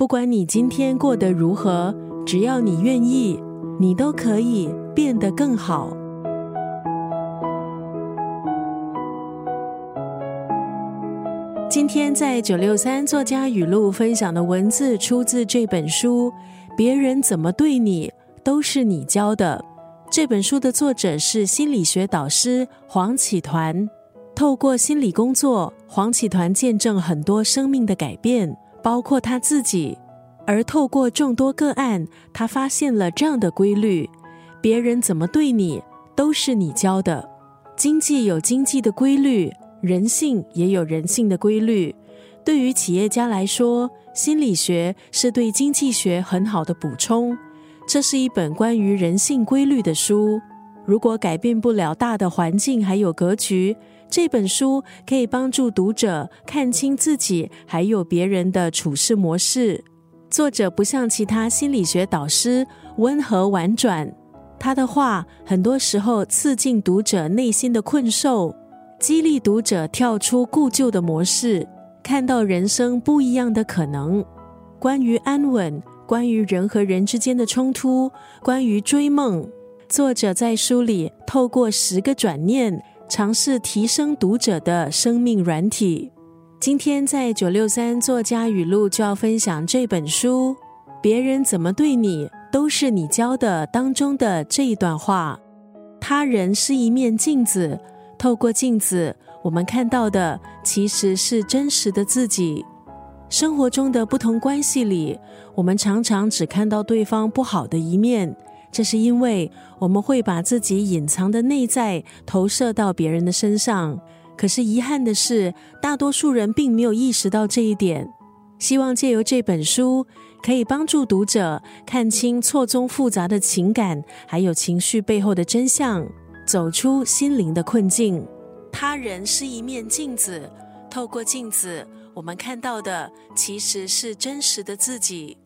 不管你今天过得如何，只要你愿意，你都可以变得更好。今天在九六三作家语录分享的文字出自这本书，别人怎么对你，都是你教的。这本书的作者是心理学导师黄启团。透过心理工作，黄启团见证很多生命的改变，包括他自己。而透过众多个案，他发现了这样的规律：别人怎么对你，都是你教的。经济有经济的规律。人性也有人性的规律。对于企业家来说，心理学是对经济学很好的补充。这是一本关于人性规律的书。如果改变不了大的环境还有格局，这本书可以帮助读者看清自己还有别人的处事模式。作者不像其他心理学导师温和婉转，他的话很多时候刺进读者内心的困兽。激励读者跳出固旧的模式，看到人生不一样的可能。关于安稳，关于人和人之间的冲突，关于追梦，作者在书里透过十个转念，尝试提升读者的生命软体。今天在九六三作家语录就要分享这本书《别人怎么对你，都是你教的》当中的这一段话：他人是一面镜子。透过镜子，我们看到的其实是真实的自己。生活中的不同关系里，我们常常只看到对方不好的一面，这是因为我们会把自己隐藏的内在投射到别人的身上。可是遗憾的是，大多数人并没有意识到这一点。希望借由这本书，可以帮助读者看清错综复杂的情感，还有情绪背后的真相。走出心灵的困境。他人是一面镜子，透过镜子，我们看到的其实是真实的自己。